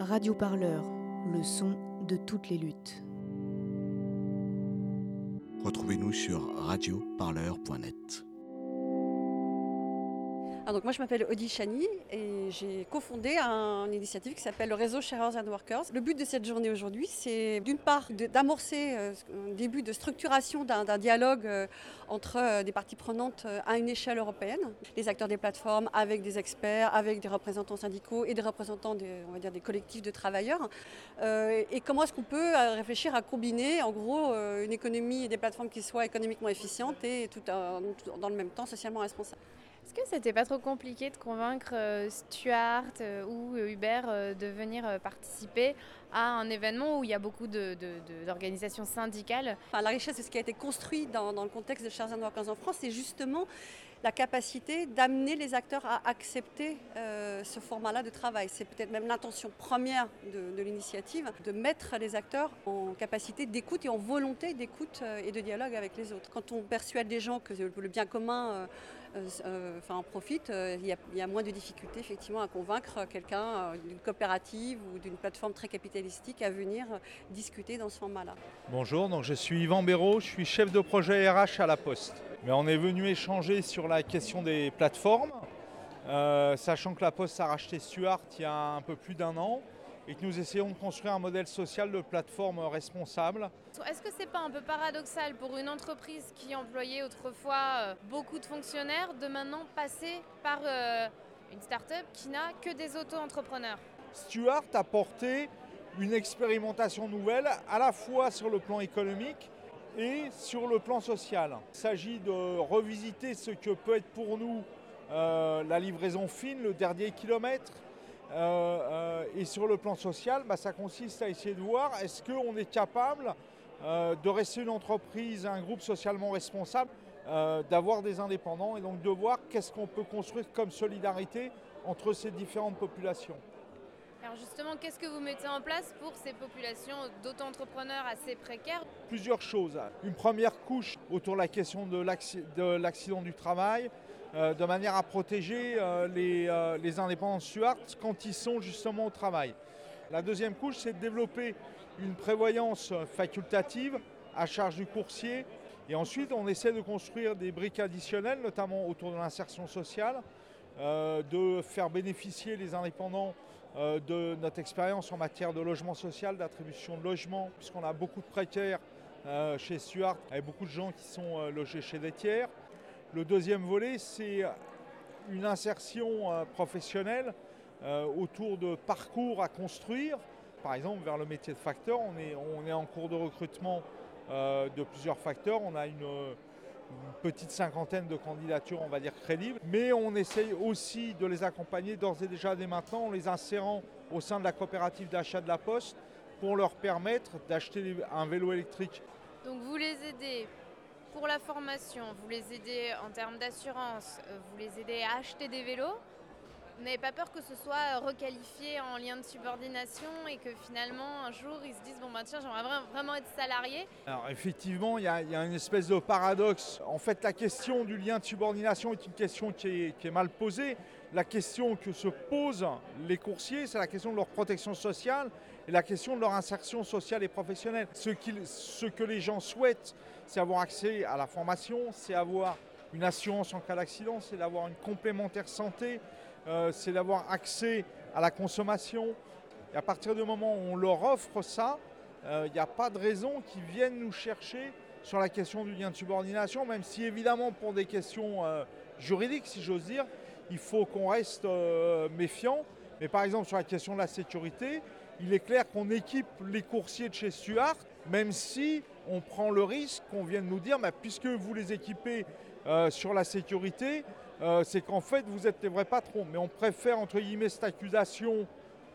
Radio Parleur, le son de toutes les luttes. Retrouvez-nous sur radioparleur.net. Ah, donc moi, je m'appelle Odile Chani et j'ai cofondé une initiative qui s'appelle le réseau Sharers and Workers. Le but de cette journée aujourd'hui, c'est d'une part d'amorcer euh, un début de structuration d'un dialogue euh, entre euh, des parties prenantes à une échelle européenne, les acteurs des plateformes avec des experts, avec des représentants syndicaux et des représentants des, on va dire, des collectifs de travailleurs. et comment est-ce qu'on peut réfléchir à combiner en gros une économie et des plateformes qui soient économiquement efficientes et tout dans le même temps socialement responsables? Est-ce que c'était pas trop compliqué de convaincre euh, Stuart euh, ou euh, Uber de venir participer à un événement où il y a beaucoup d'organisations syndicales? La richesse de ce qui a été construit dans, le contexte de Charles en France, c'est justement la capacité d'amener les acteurs à accepter ce format-là de travail. C'est peut-être même l'intention première de, l'initiative, de mettre les acteurs en capacité d'écoute et en volonté d'écoute et de dialogue avec les autres. Quand on persuade des gens que le bien commun enfin, en profite, euh, il y, a, moins de difficultés effectivement à convaincre quelqu'un euh, d'une coopérative ou d'une plateforme très capitalistique à venir euh, discuter dans ce format-là. Bonjour, je suis Yvan Béraud, je suis chef de projet RH à La Poste. Mais on est venu échanger sur la question des plateformes, sachant que La Poste a racheté Stuart il y a un peu plus d'un an et que nous essayons de construire un modèle social de plateforme responsable. Est-ce que c'est pas un peu paradoxal pour une entreprise qui employait autrefois euh, beaucoup de fonctionnaires de maintenant passer par euh, une start-up qui n'a que des auto-entrepreneurs? Stuart a porté une expérimentation nouvelle à la fois sur le plan économique et sur le plan social. Il s'agit de revisiter ce que peut être pour nous euh, la livraison fine, le dernier kilomètre, euh, euh, et sur le plan social, bah, ça consiste à essayer de voir est-ce qu'on est capable de rester une entreprise, un groupe socialement responsable, d'avoir des indépendants et donc de voir qu'est-ce qu'on peut construire comme solidarité entre ces différentes populations. Alors justement, qu'est-ce que vous mettez en place pour ces populations d'auto-entrepreneurs assez précaires Plusieurs choses. Une première couche autour de la question de l'accident du travail, euh, de manière à protéger euh, euh, les, indépendants Stuart quand ils sont justement au travail. La deuxième couche, c'est de développer une prévoyance facultative à charge du coursier. Et ensuite, on essaie de construire des briques additionnelles, notamment autour de l'insertion sociale, de faire bénéficier les indépendants de notre expérience en matière de logement social, d'attribution de logement, puisqu'on a beaucoup de précaires chez Stuart, avec beaucoup de gens qui sont logés chez des tiers. Le deuxième volet, c'est une insertion euh, professionnelle euh, autour de parcours à construire. Par exemple, vers le métier de facteur, on est, en cours de recrutement euh, de plusieurs facteurs. Petite cinquantaine de candidatures, on va dire, crédibles. Mais on essaye aussi de les accompagner d'ores et déjà dès maintenant en les insérant au sein de la coopérative d'achat de la Poste pour leur permettre d'acheter un vélo électrique. Donc vous les aidez pour la formation, vous les aidez en termes d'assurance, vous les aidez à acheter des vélos. Vous n'avez pas peur que ce soit requalifié en lien de subordination et que finalement un jour ils se disent bon ben tiens j'aimerais vraiment être salarié Alors effectivement il y, a une espèce de paradoxe. En fait la question du lien de subordination est une question qui est, mal posée. La question que se posent les coursiers c'est la question de leur protection sociale et la question de leur insertion sociale et professionnelle. Ce que les gens souhaitent c'est avoir accès à la formation, c'est avoir une assurance en cas d'accident, c'est d'avoir une complémentaire santé, euh, c'est d'avoir accès à la consommation. Et à partir du moment où on leur offre ça, il euh, n'y a pas de raison qu'ils viennent nous chercher sur la question du lien de subordination, même si évidemment pour des questions euh, juridiques, si j'ose dire, il faut qu'on reste méfiant. Mais par exemple sur la question de la sécurité, il est clair qu'on équipe les coursiers de chez Stuart, même si on prend le risque qu'on vienne nous dire, puisque vous les équipez sur la sécurité, euh, c'est qu'en fait vous êtes les vrais patrons. Mais on préfère entre guillemets cette accusation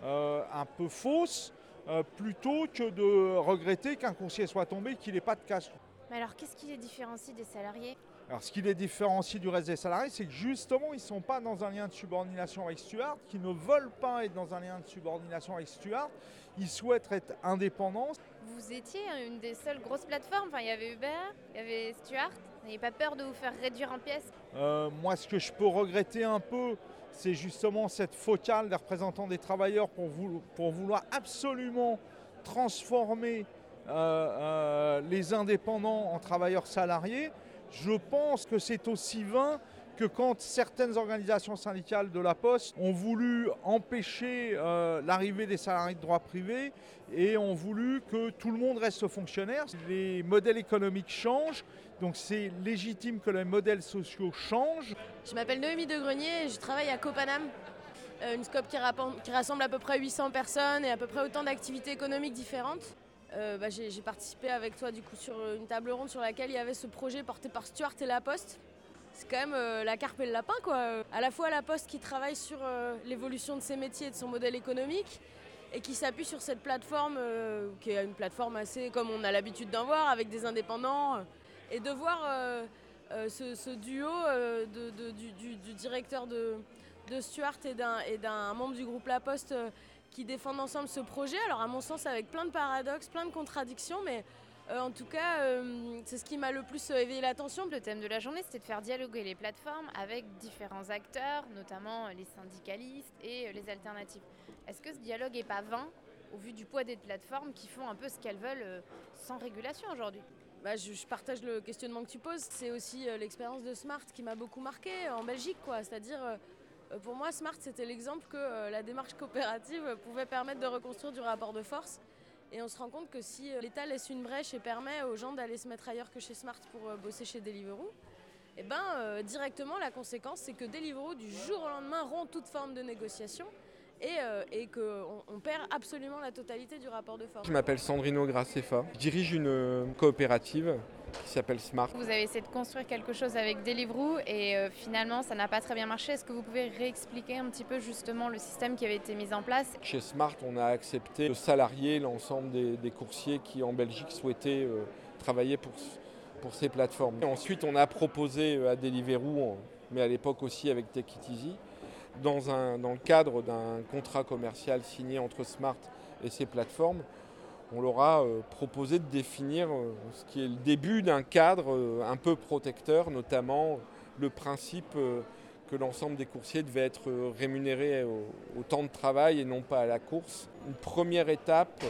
euh, un peu fausse euh, plutôt que de regretter qu'un coursier soit tombé qu'il n'ait pas de cash. Mais alors qu'est-ce qui les différencie des salariés? Alors ce qui les différencie du reste des salariés, c'est que justement, ils ne sont pas dans un lien de subordination avec Stuart, qu'ils ne veulent pas être dans un lien de subordination avec Stuart, ils souhaitent être indépendants. Vous étiez une des seules grosses plateformes, enfin, il y avait Uber, il y avait Stuart, n'avez pas peur de vous faire réduire en pièces euh, Moi, ce que je peux regretter un peu, c'est justement cette focale des représentants des travailleurs pour vouloir absolument transformer euh, euh, les indépendants en travailleurs salariés. Je pense que c'est aussi vain que quand certaines organisations syndicales de la Poste ont voulu empêcher euh, l'arrivée des salariés de droit privé et ont voulu que tout le monde reste fonctionnaire. Les modèles économiques changent, donc c'est légitime que les modèles sociaux changent. Je m'appelle Noémie de Grenier et je travaille à Copanam, euh, une scope qui, rassemble à peu près 800 personnes et à peu près autant d'activités économiques différentes. Euh, bah, j'ai participé avec toi du coup sur une table ronde sur laquelle il y avait ce projet porté par Stuart et La Poste. C'est quand même euh, la carpe et le lapin quoi. À la fois La Poste qui travaille sur euh, l'évolution de ses métiers et de son modèle économique et qui s'appuie sur cette plateforme euh, qui est une plateforme assez comme on a l'habitude d'en voir avec des indépendants et de voir ce, duo du, directeur de, de Stuart et d'un membre du groupe La Poste qui défendent ensemble ce projet. Alors à mon sens avec plein de paradoxes, plein de contradictions, mais euh, en tout cas euh, c'est ce qui m'a le plus euh, éveillé l'attention. Le thème de la journée, c'était de faire dialoguer les plateformes avec différents acteurs, notamment les syndicalistes et les alternatives. Est-ce que ce dialogue n'est pas vain au vu du poids des plateformes qui font un peu ce qu'elles veulent sans régulation aujourd'hui? Bah, je, partage le questionnement que tu poses. C'est aussi l'expérience de Smart qui m'a beaucoup marqué en Belgique. quoi. C'est-à-dire, pour moi, Smart, c'était l'exemple que la démarche coopérative pouvait permettre de reconstruire du rapport de force. Et on se rend compte que si euh, l'État laisse une brèche et permet aux gens d'aller se mettre ailleurs que chez Smart pour euh, bosser chez Deliveroo, eh ben, euh, directement, la conséquence, c'est que Deliveroo, du jour au lendemain, rompt toute forme de négociation et, euh, et qu'on on perd absolument la totalité du rapport de force. Je m'appelle Sandrino Graceffa. Je dirige une euh, coopérative qui s'appelle Smart. Vous avez essayé de construire quelque chose avec Deliveroo et euh, finalement ça n'a pas très bien marché. Est-ce que vous pouvez réexpliquer un petit peu justement le système qui avait été mis en place? Chez Smart, on a accepté de salarier l'ensemble des, des coursiers qui en Belgique souhaitaient euh, travailler pour, pour ces plateformes. Et ensuite, on a proposé à Deliveroo, mais à l'époque aussi avec Take It Easy, dans, le cadre d'un contrat commercial signé entre Smart et ces plateformes, on leur a euh, proposé de définir euh, ce qui est le début d'un cadre euh, un peu protecteur, notamment le principe que l'ensemble des coursiers devaient être rémunérés au temps de travail et non pas à la course. Une première étape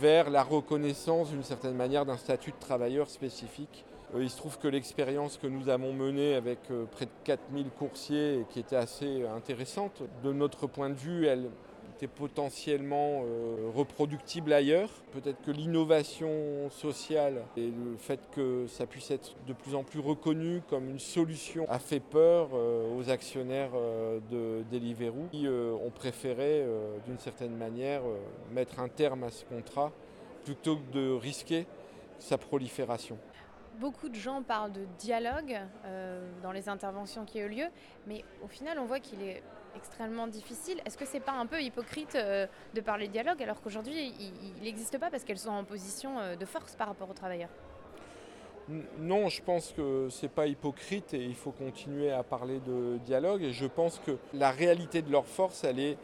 vers la reconnaissance d'une certaine manière d'un statut de travailleur spécifique. Euh, Il se trouve que l'expérience que nous avons menée avec euh, près de 4000 coursiers qui était assez intéressante, de notre point de vue, elle était potentiellement euh, reproductible ailleurs. Peut-être que l'innovation sociale et le fait que ça puisse être de plus en plus reconnu comme une solution a fait peur euh, aux actionnaires euh, de Deliveroo qui euh, ont préféré euh, d'une certaine manière euh, mettre un terme à ce contrat plutôt que de risquer sa prolifération. Beaucoup de gens parlent de dialogue euh, dans les interventions qui ont eu lieu, mais au final on voit qu'il est extrêmement difficile. Est-ce que c'est pas un peu hypocrite euh, de parler de dialogue alors qu'aujourd'hui il n'existe pas parce qu'elles sont en position euh, de force par rapport aux travailleurs? Non, je pense que c'est pas hypocrite et il faut continuer à parler de dialogue. Et je pense que la réalité de leur force, elle est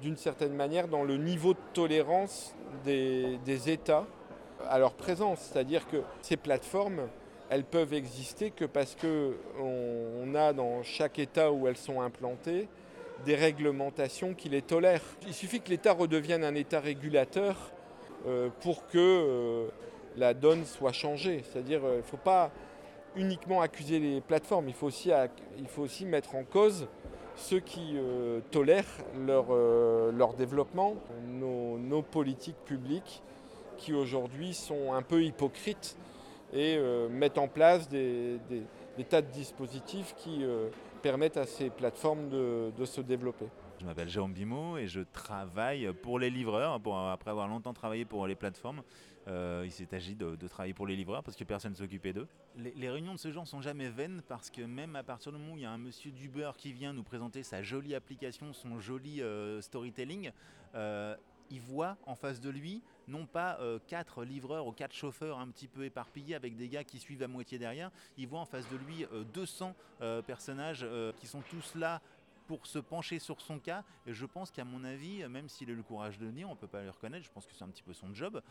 d'une certaine manière dans le niveau de tolérance des États à leur présence. C'est-à-dire que ces plateformes, elles peuvent exister que parce que on, on a dans chaque État où elles sont implantées des réglementations qui les tolèrent. Il suffit que l'État redevienne un État régulateur euh, pour que euh, la donne soit changée. C'est-à-dire qu'il ne faut pas uniquement accuser les plateformes, il faut aussi, il faut aussi mettre en cause ceux qui euh, tolèrent leur, euh, leur développement, nos politiques publiques qui aujourd'hui sont un peu hypocrites et euh, mettent en place des, des- des tas de dispositifs qui euh, permettent à ces plateformes de- de se développer. Je m'appelle Jérôme Bimot et je travaille pour les livreurs. Pour, après avoir longtemps travaillé pour les plateformes, euh, il s'est agi de, de travailler pour les livreurs parce que personne ne s'occupait d'eux. Les, les réunions de ce genre sont jamais vaines parce que même à partir du moment où il y a un monsieur d'Uber qui vient nous présenter sa jolie application, son joli euh, storytelling, euh, il voit en face de lui non pas euh, quatre livreurs ou quatre chauffeurs un petit peu éparpillés avec des gars qui suivent à moitié derrière, il voit en face de lui euh, 200 euh, personnages euh, qui sont tous là pour se pencher sur son cas. Et je pense qu'à mon avis, même s'il a eu le courage de le on ne peut pas le reconnaître, je pense que c'est un petit peu son job.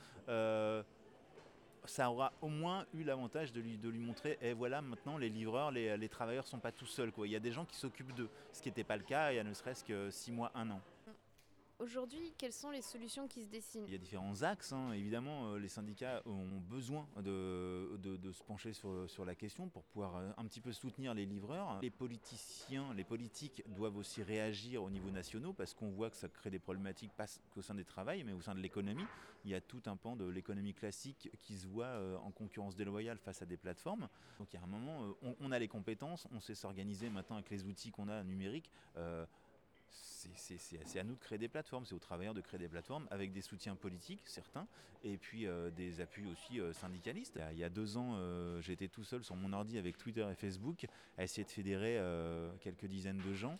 ça aura au moins eu l'avantage de lui, montrer, et voilà, maintenant les livreurs, les, les travailleurs sont pas tout seuls. Il y a des gens qui s'occupent d'eux, ce qui n'était pas le cas il y a ne serait-ce que six mois, un an. Aujourd'hui, quelles sont les solutions qui se dessinent Il y a différents axes. hein. Évidemment, euh, les syndicats ont besoin de, se pencher sur, la question pour pouvoir euh, un petit peu soutenir les livreurs. Les politiciens, les politiques doivent aussi réagir au niveau national parce qu'on voit que ça crée des problématiques pas qu'au sein des travails, mais au sein de l'économie. Il y a tout un pan de l'économie classique qui se voit euh, en concurrence déloyale face à des plateformes. Donc il y a un moment, on, a les compétences, on sait s'organiser maintenant avec les outils qu'on a numériques. C'est- à nous de créer des plateformes, c'est aux travailleurs de créer des plateformes avec des soutiens politiques, certains, et puis euh, des appuis aussi euh, syndicalistes. Il y a- deux ans, euh, j'étais tout seul sur mon ordi avec Twitter et Facebook à essayer de fédérer quelques dizaines de gens.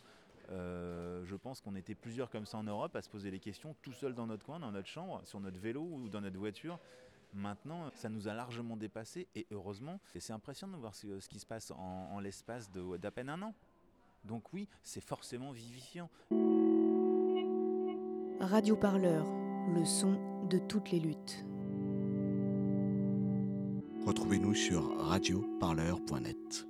Je pense qu'on était plusieurs comme ça en Europe à se poser les questions tout seul dans notre coin, dans notre chambre, sur notre vélo ou dans notre voiture. Maintenant, ça nous a largement dépassé et heureusement, c'est impressionnant de voir ce, qui se passe en, l'espace d'à peine un an. Donc oui, c'est forcément vivifiant. Radio Parleur, le son de toutes les luttes. Retrouvez-nous sur radioparleur.net.